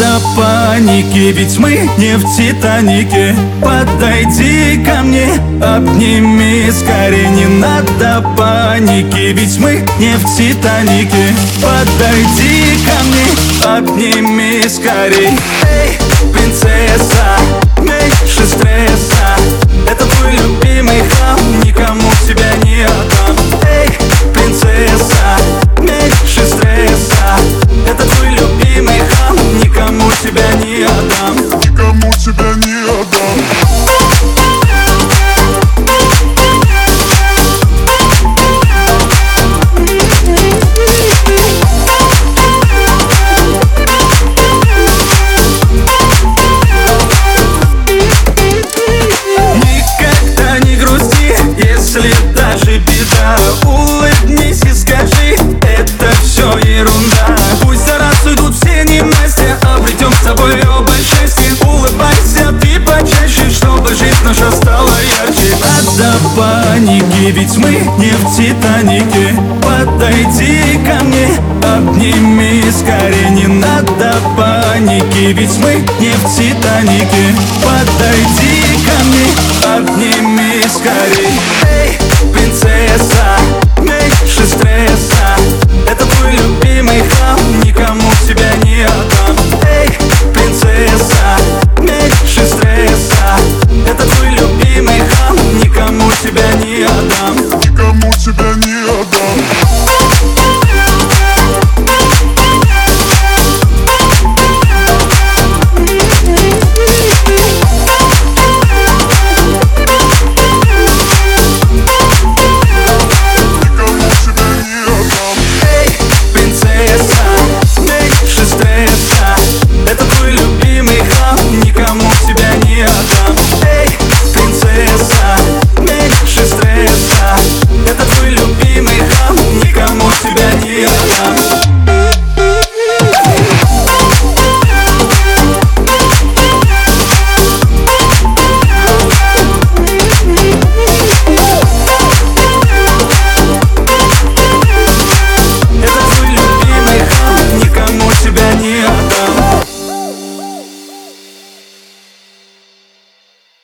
Надо паники, ведь мы не в Титанике. Подойди ко мне, обними скорее Не надо паники, ведь мы не в Титанике. Подойди ко мне, обними скорей Эй, принцесса, жизнь наша стала ярче. Надо паники, ведь мы не в Титанике. Подойди ко мне, обними скорее. Не надо паники, ведь мы не в Титанике. Подойди ко мне, обними скорей Feel